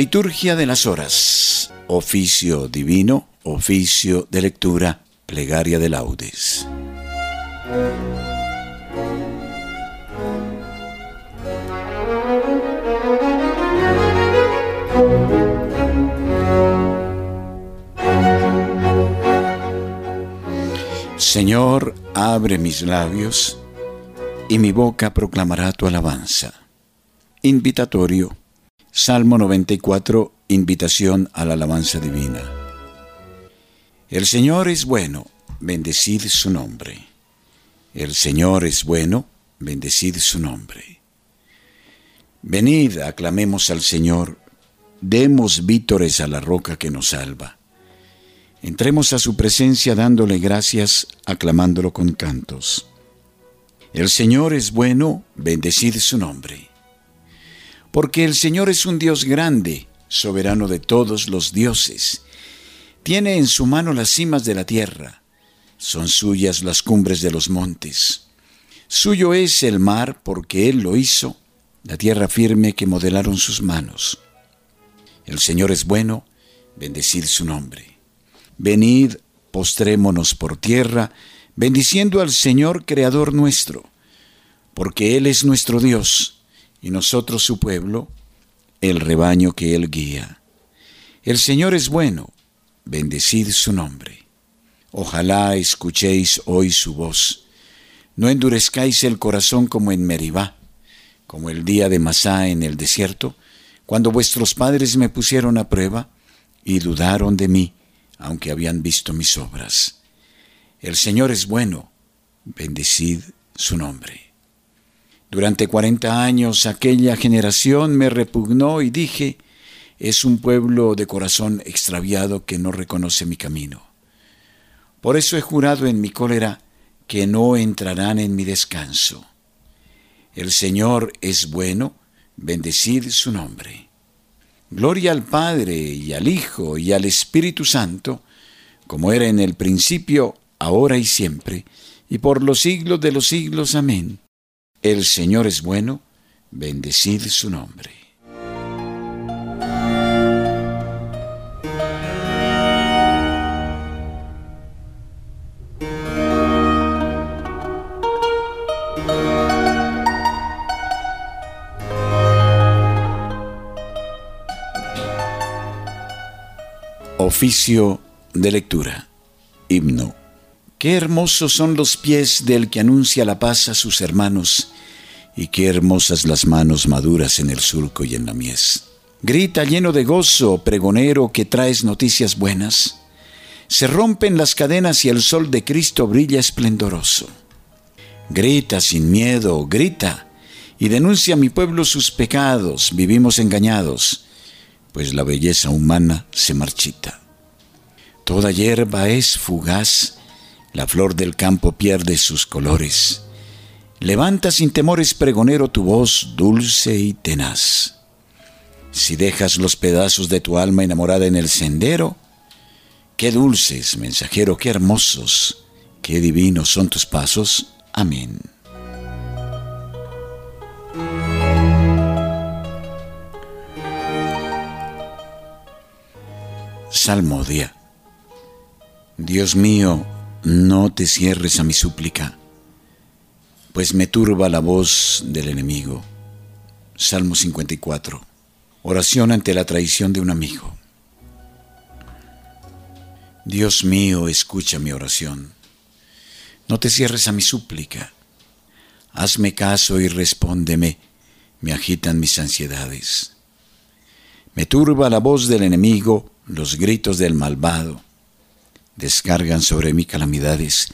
Liturgia de las Horas. Oficio divino, oficio de lectura, plegaria de laudes. Señor, abre mis labios y mi boca proclamará tu alabanza. Invitatorio. Salmo 94. Invitación a la alabanza divina. El Señor es bueno, bendecid su nombre. El Señor es bueno, bendecid su nombre. Venid, aclamemos al Señor, demos vítores a la roca que nos salva. Entremos a su presencia dándole gracias, aclamándolo con cantos. El Señor es bueno, bendecid su nombre. Porque el Señor es un Dios grande, soberano de todos los dioses. Tiene en su mano las cimas de la tierra, son suyas las cumbres de los montes. Suyo es el mar porque Él lo hizo, la tierra firme que modelaron sus manos. El Señor es bueno, bendecid su nombre. Venid, postrémonos por tierra, bendiciendo al Señor Creador nuestro, porque Él es nuestro Dios, y nosotros su pueblo, el rebaño que Él guía. El Señor es bueno, bendecid su nombre. Ojalá escuchéis hoy su voz. No endurezcáis el corazón como en Meribá, como el día de Masá en el desierto, cuando vuestros padres me pusieron a prueba y dudaron de mí aunque habían visto mis obras. El Señor es bueno, bendecid su nombre. Durante cuarenta años aquella generación me repugnó y dije, es un pueblo de corazón extraviado que no reconoce mi camino. Por eso he jurado en mi cólera que no entrarán en mi descanso. El Señor es bueno, bendecid su nombre. Gloria al Padre y al Hijo y al Espíritu Santo, como era en el principio, ahora y siempre, y por los siglos de los siglos. Amén. El Señor es bueno, bendecid su nombre. Oficio de lectura. Himno. Qué hermosos son los pies del que anuncia la paz a sus hermanos, y qué hermosas las manos maduras en el surco y en la mies. Grita lleno de gozo, pregonero, que traes noticias buenas. Se rompen las cadenas y el sol de Cristo brilla esplendoroso. Grita sin miedo, grita, y denuncia a mi pueblo sus pecados, vivimos engañados, pues la belleza humana se marchita. Toda hierba es fugaz, la flor del campo pierde sus colores. Levanta sin temores, pregonero, tu voz dulce y tenaz. Si dejas los pedazos de tu alma enamorada en el sendero, qué dulces, mensajero, qué hermosos, qué divinos son tus pasos. Amén. Salmodia. Dios mío, no te cierres a mi súplica, pues me turba la voz del enemigo. Salmo 54. Oración ante la traición de un amigo. Dios mío, escucha mi oración. No te cierres a mi súplica. Hazme caso y respóndeme. Me agitan mis ansiedades. Me turba la voz del enemigo, los gritos del malvado descargan sobre mí calamidades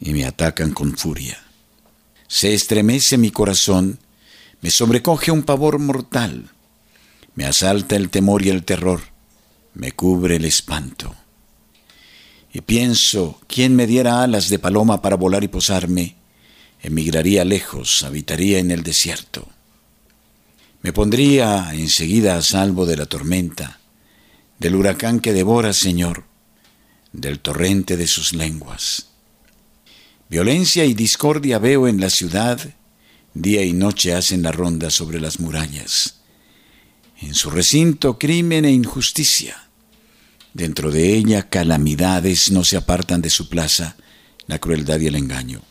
y me atacan con furia. Se estremece mi corazón, me sobrecoge un pavor mortal, me asalta el temor y el terror, me cubre el espanto. Y pienso, ¿quién me diera alas de paloma para volar y posarme? Emigraría lejos, habitaría en el desierto. Me pondría enseguida a salvo de la tormenta, del huracán que devora, Señor, del torrente de sus lenguas. Violencia y discordia veo en la ciudad, Día y noche hacen la ronda sobre las murallas. En su recinto crimen e injusticia. Dentro de ella calamidades no se apartan de su plaza, la crueldad y el engaño.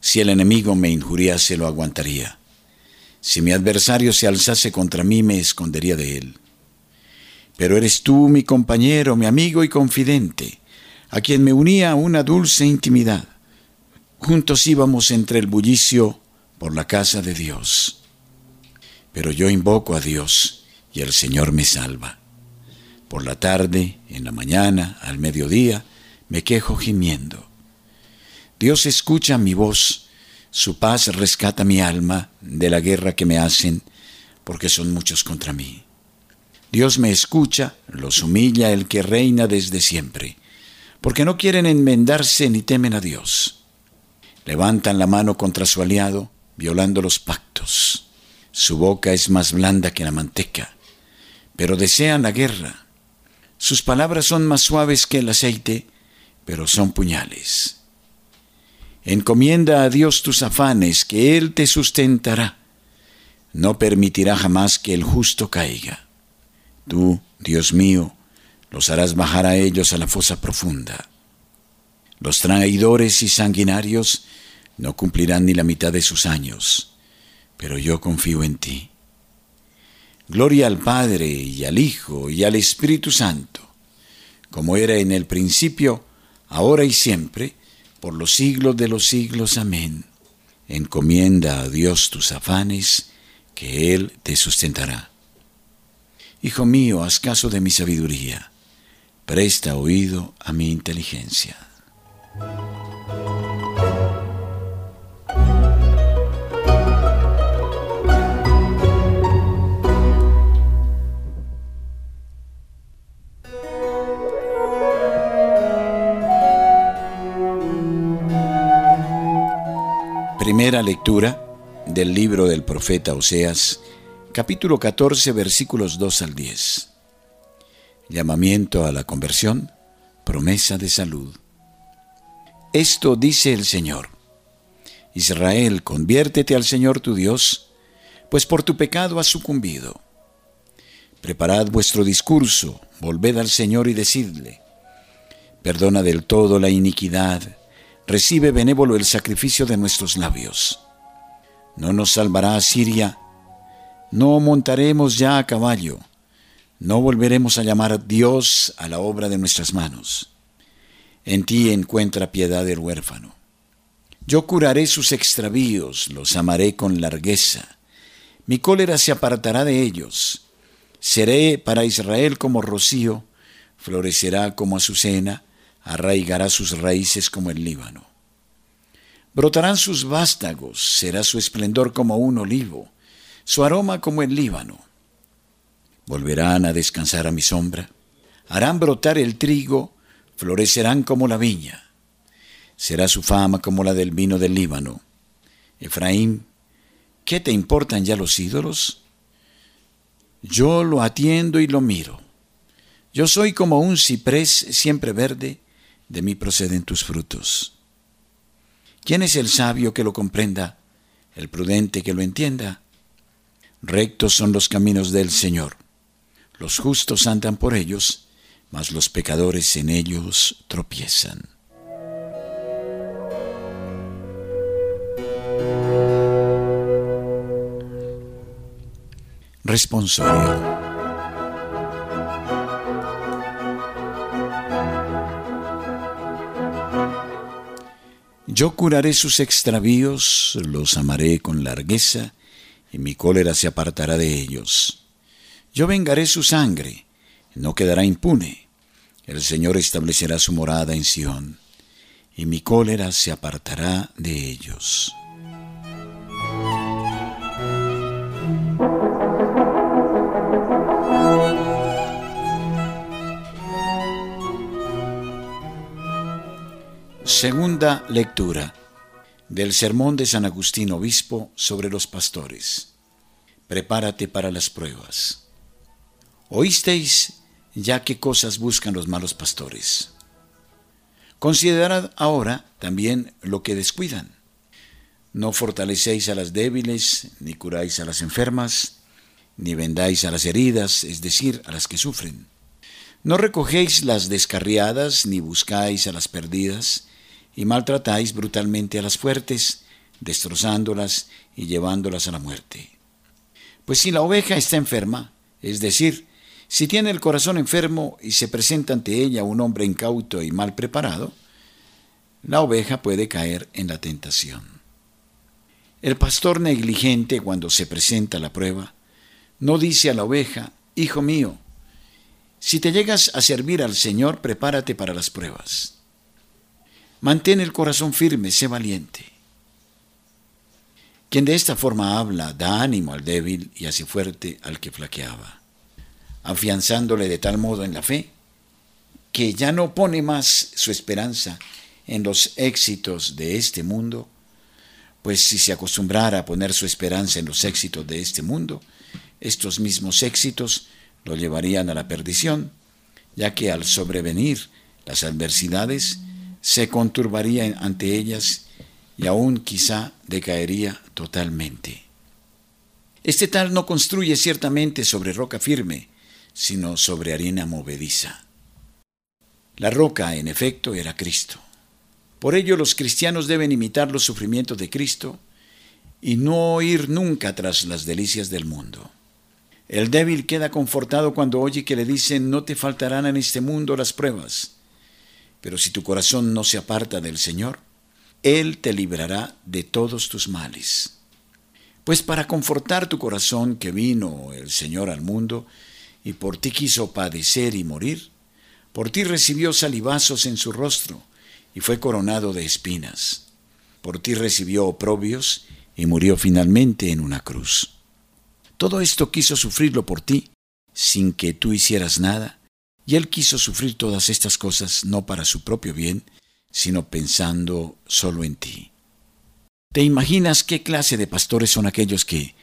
Si el enemigo me injuriase, lo aguantaría. Si mi adversario se alzase contra mí, me escondería de él. Pero eres tú mi compañero, mi amigo y confidente, a quien me unía una dulce intimidad. Juntos íbamos entre el bullicio por la casa de Dios. Pero yo invoco a Dios y el Señor me salva. Por la tarde, en la mañana, al mediodía, me quejo gimiendo. Dios escucha mi voz, su paz rescata mi alma de la guerra que me hacen, porque son muchos contra mí. Dios me escucha, los humilla el que reina desde siempre, porque no quieren enmendarse ni temen a Dios. Levantan la mano contra su aliado, violando los pactos. Su boca es más blanda que la manteca, pero desean la guerra. Sus palabras son más suaves que el aceite, pero son puñales. Encomienda a Dios tus afanes, que Él te sustentará. No permitirá jamás que el justo caiga. Tú, Dios mío, los harás bajar a ellos a la fosa profunda. Los traidores y sanguinarios no cumplirán ni la mitad de sus años, pero yo confío en ti. Gloria al Padre y al Hijo y al Espíritu Santo, como era en el principio, ahora y siempre, por los siglos de los siglos. Amén. Encomienda a Dios tus afanes, que Él te sustentará. Hijo mío, haz caso de mi sabiduría, presta oído a mi inteligencia. Primera lectura del libro del profeta Oseas, capítulo 14, versículos 2 al 10. Llamamiento a la conversión, promesa de salud. Esto dice el Señor. Israel, conviértete al Señor tu Dios, pues por tu pecado has sucumbido. Preparad vuestro discurso, volved al Señor y decidle, perdona del todo la iniquidad, recibe benévolo el sacrificio de nuestros labios. No nos salvará Siria, no montaremos ya a caballo, no volveremos a llamar a Dios a la obra de nuestras manos. En ti encuentra piedad el huérfano. Yo curaré sus extravíos, los amaré con largueza. Mi cólera se apartará de ellos. Seré para Israel como rocío, florecerá como azucena, arraigará sus raíces como el Líbano. Brotarán sus vástagos, será su esplendor como un olivo, su aroma como el Líbano. Volverán a descansar a mi sombra, harán brotar el trigo, florecerán como la viña. Será su fama como la del vino del Líbano. Efraín, ¿qué te importan ya los ídolos? Yo lo atiendo y lo miro. Yo soy como un ciprés siempre verde, de mí proceden tus frutos. ¿Quién es el sabio que lo comprenda, el prudente que lo entienda? Rectos son los caminos del Señor. Los justos andan por ellos, mas los pecadores en ellos tropiezan. Responsorio. Yo curaré sus extravíos, los amaré con largueza, y mi cólera se apartará de ellos. Yo vengaré su sangre, no quedará impune. El Señor establecerá su morada en Sión, y mi cólera se apartará de ellos. Segunda lectura del Sermón de San Agustín Obispo sobre los pastores. Prepárate para las pruebas. Oísteis ya qué cosas buscan los malos pastores. Considerad ahora también lo que descuidan. No fortalecéis a las débiles, ni curáis a las enfermas, ni vendáis a las heridas, es decir, a las que sufren. No recogéis las descarriadas, ni buscáis a las perdidas, y maltratáis brutalmente a las fuertes, destrozándolas y llevándolas a la muerte. Pues si la oveja está enferma, es decir, si tiene el corazón enfermo y se presenta ante ella un hombre incauto y mal preparado, la oveja puede caer en la tentación. El pastor negligente, cuando se presenta la prueba, no dice a la oveja, Hijo mío, si te llegas a servir al Señor, prepárate para las pruebas. Mantén el corazón firme, sé valiente. Quien de esta forma habla da ánimo al débil y hace fuerte al que flaqueaba, afianzándole de tal modo en la fe que ya no pone más su esperanza en los éxitos de este mundo, pues si se acostumbrara a poner su esperanza en los éxitos de este mundo, estos mismos éxitos lo llevarían a la perdición, ya que al sobrevenir las adversidades se conturbaría ante ellas y aún quizá decaería totalmente. Este tal no construye ciertamente sobre roca firme, sino sobre arena movediza. La roca, en efecto, era Cristo. Por ello los cristianos deben imitar los sufrimientos de Cristo y no ir nunca tras las delicias del mundo. El débil queda confortado cuando oye que le dicen no te faltarán en este mundo las pruebas. Pero si tu corazón no se aparta del Señor, Él te librará de todos tus males. Pues para confortar tu corazón que vino el Señor al mundo y por ti quiso padecer y morir, por ti recibió salivazos en su rostro, y fue coronado de espinas. Por ti recibió oprobios y murió finalmente en una cruz. Todo esto quiso sufrirlo por ti, sin que tú hicieras nada, y él quiso sufrir todas estas cosas no para su propio bien, sino pensando solo en ti. ¿Te imaginas qué clase de pastores son aquellos que,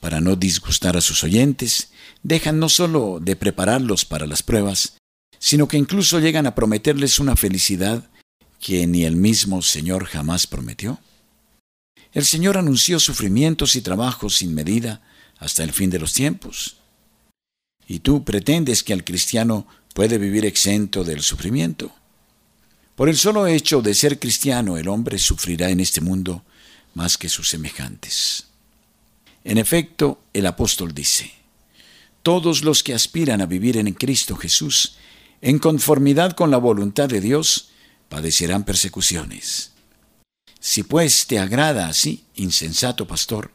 para no disgustar a sus oyentes, dejan no solo de prepararlos para las pruebas, sino que incluso llegan a prometerles una felicidad que ni el mismo Señor jamás prometió? El Señor anunció sufrimientos y trabajos sin medida hasta el fin de los tiempos. ¿Y tú pretendes que el cristiano puede vivir exento del sufrimiento? Por el solo hecho de ser cristiano, el hombre sufrirá en este mundo más que sus semejantes. En efecto, el apóstol dice, todos los que aspiran a vivir en Cristo Jesús, en conformidad con la voluntad de Dios, padecerán persecuciones. Si pues te agrada así, insensato pastor,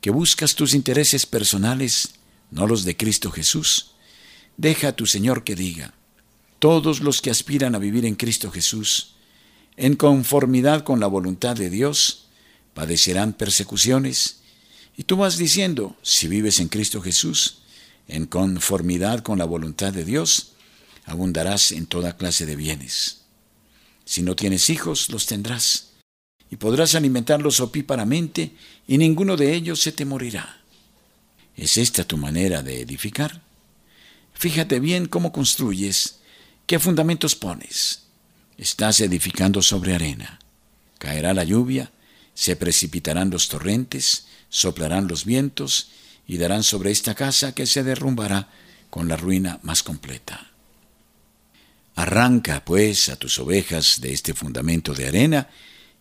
que buscas tus intereses personales, no los de Cristo Jesús, deja a tu Señor que diga, todos los que aspiran a vivir en Cristo Jesús, en conformidad con la voluntad de Dios, padecerán persecuciones, y tú vas diciendo, si vives en Cristo Jesús, en conformidad con la voluntad de Dios, abundarás en toda clase de bienes. Si no tienes hijos, los tendrás, y podrás alimentarlos opíparamente, y ninguno de ellos se te morirá. ¿Es esta tu manera de edificar? Fíjate bien cómo construyes, qué fundamentos pones. Estás edificando sobre arena. Caerá la lluvia, se precipitarán los torrentes, soplarán los vientos, y darán sobre esta casa que se derrumbará con la ruina más completa. Arranca, pues, a tus ovejas de este fundamento de arena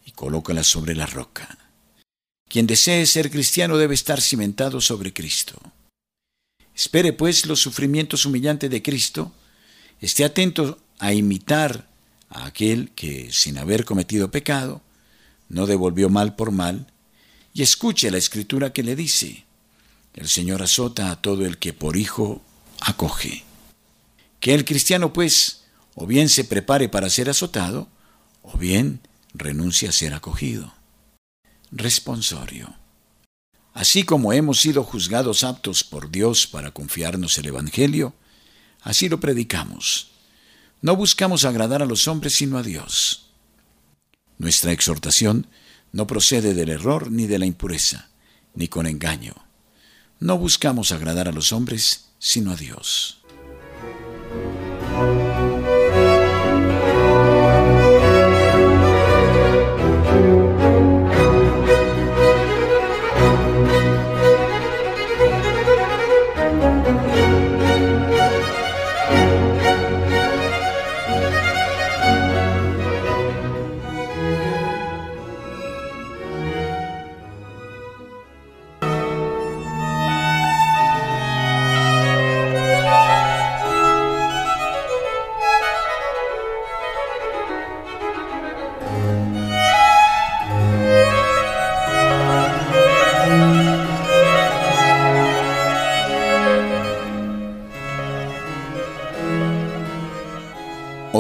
y colócalas sobre la roca. Quien desee ser cristiano debe estar cimentado sobre Cristo. Espere, pues, los sufrimientos humillantes de Cristo, esté atento a imitar a aquel que, sin haber cometido pecado, no devolvió mal por mal, y escuche la escritura que le dice, el Señor azota a todo el que por hijo acoge. Que el cristiano, pues, o bien se prepare para ser azotado, o bien renuncie a ser acogido. Responsorio. Así como hemos sido juzgados aptos por Dios para confiarnos el Evangelio, así lo predicamos. No buscamos agradar a los hombres sino a Dios. Nuestra exhortación no procede del error ni de la impureza, ni con engaño. No buscamos agradar a los hombres sino a Dios.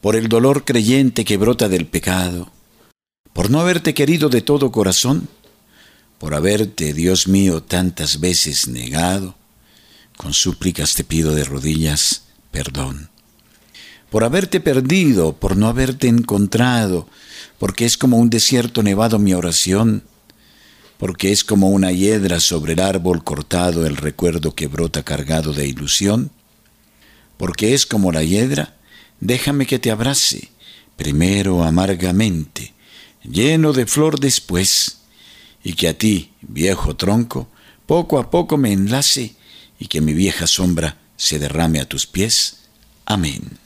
Por el dolor creyente que brota del pecado, por no haberte querido de todo corazón, por haberte, Dios mío, tantas veces negado, con súplicas te pido de rodillas perdón. Por haberte perdido, por no haberte encontrado, porque es como un desierto nevado mi oración, porque es como una hiedra sobre el árbol cortado el recuerdo que brota cargado de ilusión, porque es como la hiedra, déjame que te abrace, primero amargamente, lleno de flor después, y que a ti, viejo tronco, poco a poco me enlace y que mi vieja sombra se derrame a tus pies. Amén.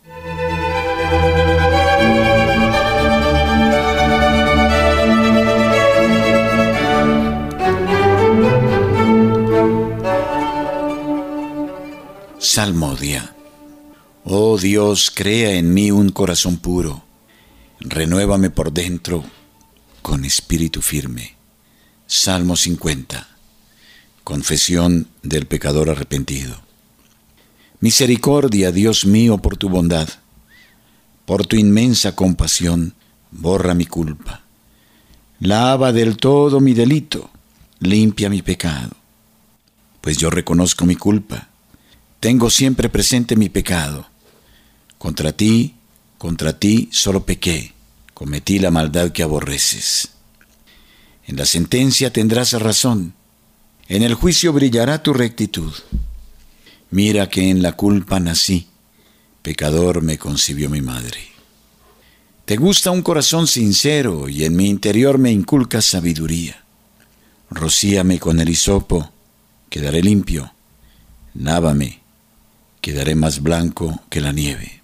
Salmodia. Oh Dios, crea en mí un corazón puro, renuévame por dentro con espíritu firme. Salmo 50. Confesión del pecador arrepentido. Misericordia, Dios mío, por tu bondad. Por tu inmensa compasión, borra mi culpa. Lava del todo mi delito, limpia mi pecado. Pues yo reconozco mi culpa. Tengo siempre presente mi pecado. Contra ti, contra ti solo pequé, cometí la maldad que aborreces. En la sentencia tendrás razón en el juicio brillará tu rectitud. Mira que en la culpa nací, pecador me concibió mi madre. Te gusta un corazón sincero y en mi interior me inculcas sabiduría. Rocíame con el hisopo, quedaré limpio. Návame, quedaré más blanco que la nieve.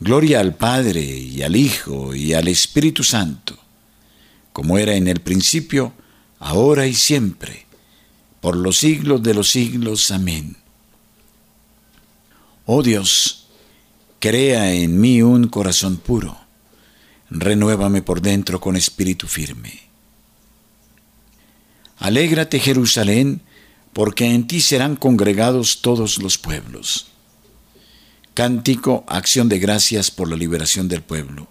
Gloria al Padre y al Hijo y al Espíritu Santo, como era en el principio, ahora y siempre por los siglos de los siglos. Amén. Oh Dios, crea en mí un corazón puro, renuévame por dentro con espíritu firme. Alégrate Jerusalén, porque en ti serán congregados todos los pueblos. Cántico, acción de gracias por la liberación del pueblo.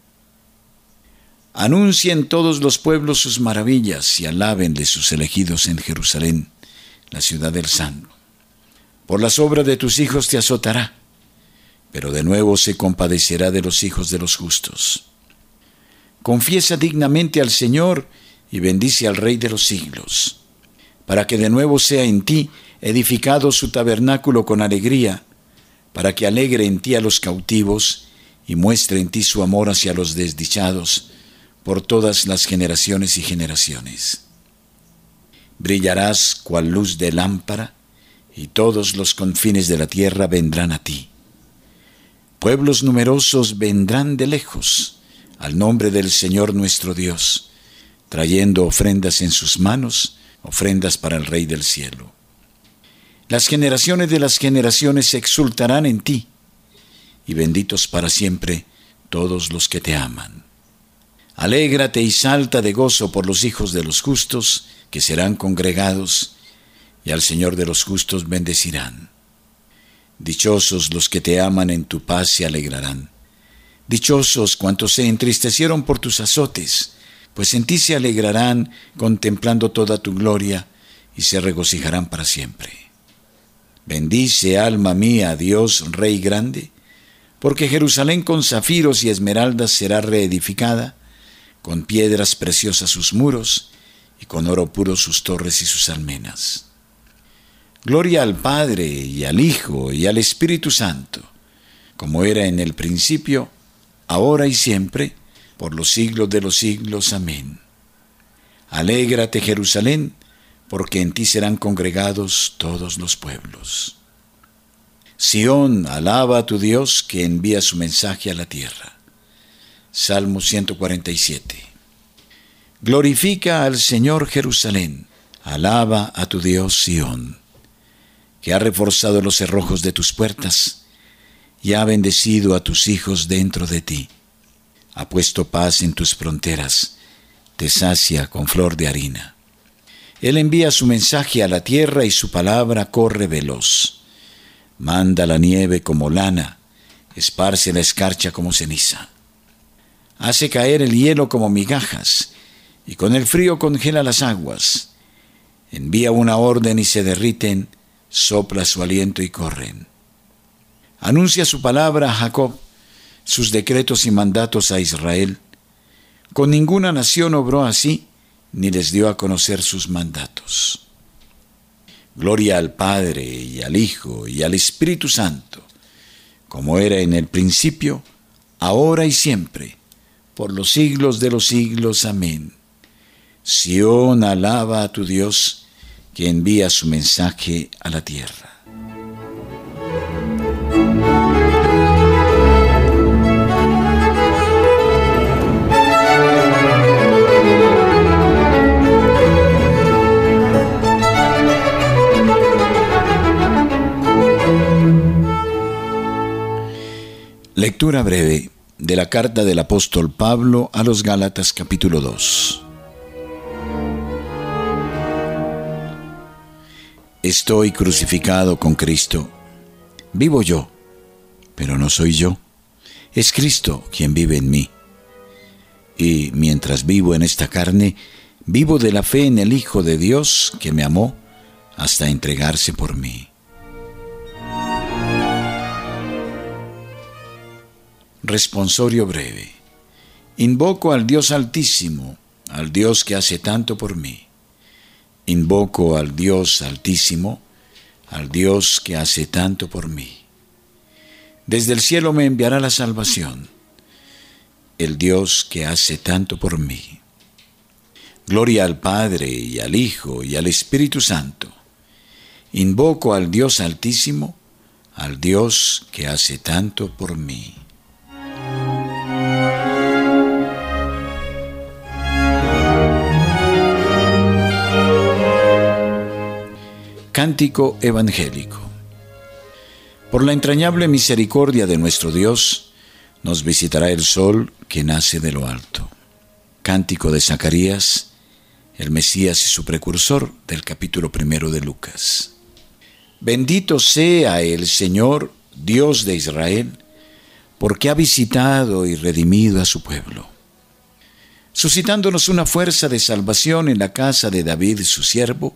Anuncien todos los pueblos sus maravillas y alábenle sus elegidos en Jerusalén la ciudad del santo. Por las obras de tus hijos te azotará, pero de nuevo se compadecerá de los hijos de los justos. Confiesa dignamente al Señor y bendice al Rey de los siglos, para que de nuevo sea en ti edificado su tabernáculo con alegría, para que alegre en ti a los cautivos y muestre en ti su amor hacia los desdichados, por todas las generaciones y generaciones. Brillarás cual luz de lámpara, y todos los confines de la tierra vendrán a ti. Pueblos numerosos vendrán de lejos al nombre del Señor nuestro Dios, trayendo ofrendas en sus manos, ofrendas para el Rey del cielo. Las generaciones de las generaciones se exultarán en ti, y benditos para siempre todos los que te aman. Alégrate y salta de gozo por los hijos de los justos, que serán congregados, y al Señor de los justos bendecirán. Dichosos los que te aman en tu paz se alegrarán. Dichosos cuantos se entristecieron por tus azotes, pues en ti se alegrarán contemplando toda tu gloria y se regocijarán para siempre. Bendice alma mía Dios, Rey grande, porque Jerusalén con zafiros y esmeraldas será reedificada, con piedras preciosas sus muros, y con oro puro sus torres y sus almenas. Gloria al Padre y al Hijo y al Espíritu Santo, como era en el principio, ahora y siempre, por los siglos de los siglos. Amén. Alégrate Jerusalén, porque en ti serán congregados todos los pueblos. Sión, alaba a tu Dios que envía su mensaje a la tierra. Salmo 147. Glorifica al Señor Jerusalén, alaba a tu Dios Sión, que ha reforzado los cerrojos de tus puertas y ha bendecido a tus hijos dentro de ti. Ha puesto paz en tus fronteras, te sacia con flor de harina. Él envía su mensaje a la tierra y su palabra corre veloz. Manda la nieve como lana, esparce la escarcha como ceniza hace caer el hielo como migajas, y con el frío congela las aguas. Envía una orden y se derriten, sopla su aliento y corren. Anuncia su palabra a Jacob, sus decretos y mandatos a Israel. Con ninguna nación obró así, ni les dio a conocer sus mandatos. Gloria al Padre y al Hijo y al Espíritu Santo, como era en el principio, ahora y siempre, por los siglos de los siglos. Amén. Sión alaba a tu Dios, que envía su mensaje a la tierra. Lectura breve de la carta del apóstol Pablo a los Gálatas capítulo 2. Estoy crucificado con Cristo. Vivo yo, pero no soy yo. Es Cristo quien vive en mí. Y mientras vivo en esta carne, vivo de la fe en el Hijo de Dios que me amó hasta entregarse por mí. Responsorio breve. Invoco al Dios altísimo, al Dios que hace tanto por mí. Invoco al Dios altísimo, al Dios que hace tanto por mí. Desde el cielo me enviará la salvación, el Dios que hace tanto por mí. Gloria al Padre y al Hijo y al Espíritu Santo. Invoco al Dios altísimo, al Dios que hace tanto por mí. Cántico Evangélico. Por la entrañable misericordia de nuestro Dios, nos visitará el sol que nace de lo alto. Cántico de Zacarías, el Mesías y su precursor del capítulo primero de Lucas. Bendito sea el Señor, Dios de Israel, porque ha visitado y redimido a su pueblo, suscitándonos una fuerza de salvación en la casa de David su siervo,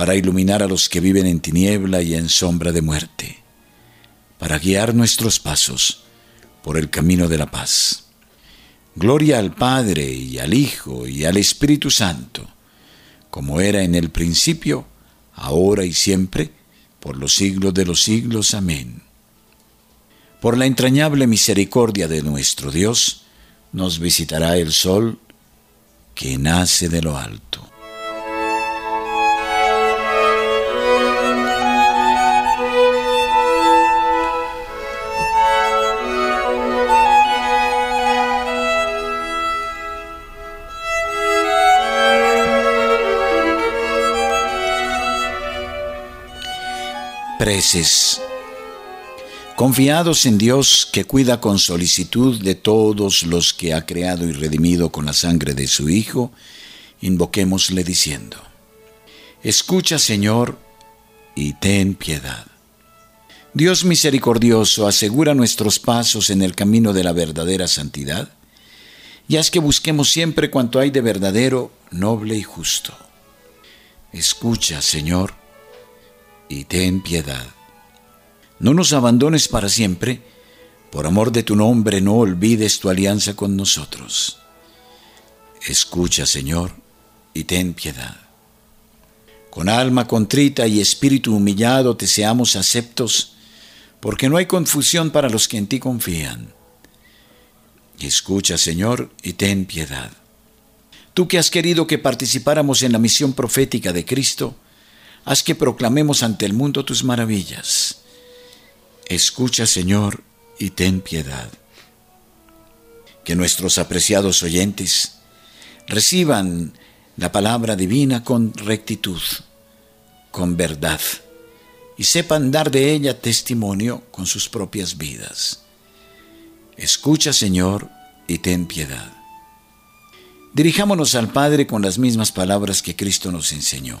para iluminar a los que viven en tiniebla y en sombra de muerte, para guiar nuestros pasos por el camino de la paz. Gloria al Padre y al Hijo y al Espíritu Santo, como era en el principio, ahora y siempre, por los siglos de los siglos. Amén. Por la entrañable misericordia de nuestro Dios, nos visitará el sol que nace de lo alto. Confiados en Dios que cuida con solicitud de todos los que ha creado y redimido con la sangre de su Hijo, invoquémosle diciendo, Escucha Señor y ten piedad. Dios misericordioso, asegura nuestros pasos en el camino de la verdadera santidad, y haz que busquemos siempre cuanto hay de verdadero, noble y justo. Escucha, Señor, y ten piedad. No nos abandones para siempre, por amor de tu nombre no olvides tu alianza con nosotros. Escucha, Señor, y ten piedad. Con alma contrita y espíritu humillado te seamos aceptos, porque no hay confusión para los que en ti confían. Escucha, Señor, y ten piedad. Tú que has querido que participáramos en la misión profética de Cristo, haz que proclamemos ante el mundo tus maravillas. Escucha, Señor, y ten piedad. Que nuestros apreciados oyentes reciban la palabra divina con rectitud, con verdad, y sepan dar de ella testimonio con sus propias vidas. Escucha, Señor, y ten piedad. Dirijámonos al Padre con las mismas palabras que Cristo nos enseñó.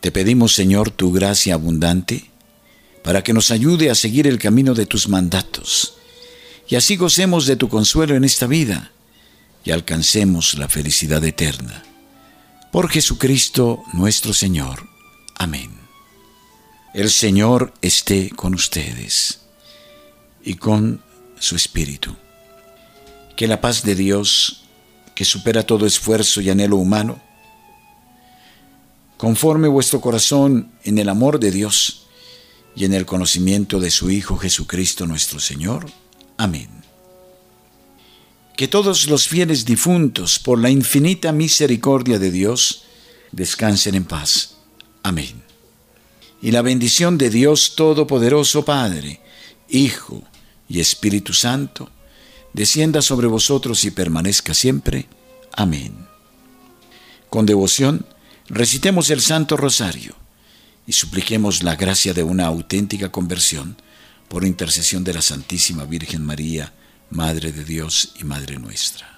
Te pedimos, Señor, tu gracia abundante, para que nos ayude a seguir el camino de tus mandatos, y así gocemos de tu consuelo en esta vida, y alcancemos la felicidad eterna. Por Jesucristo nuestro Señor. Amén. El Señor esté con ustedes y con su Espíritu. Que la paz de Dios, que supera todo esfuerzo y anhelo humano, conforme vuestro corazón en el amor de Dios y en el conocimiento de su Hijo Jesucristo nuestro Señor. Amén. Que todos los fieles difuntos, por la infinita misericordia de Dios, descansen en paz. Amén. Y la bendición de Dios Todopoderoso Padre, Hijo y Espíritu Santo, descienda sobre vosotros y permanezca siempre. Amén. Con devoción, recitemos el Santo Rosario y supliquemos la gracia de una auténtica conversión por intercesión de la Santísima Virgen María, Madre de Dios y Madre nuestra.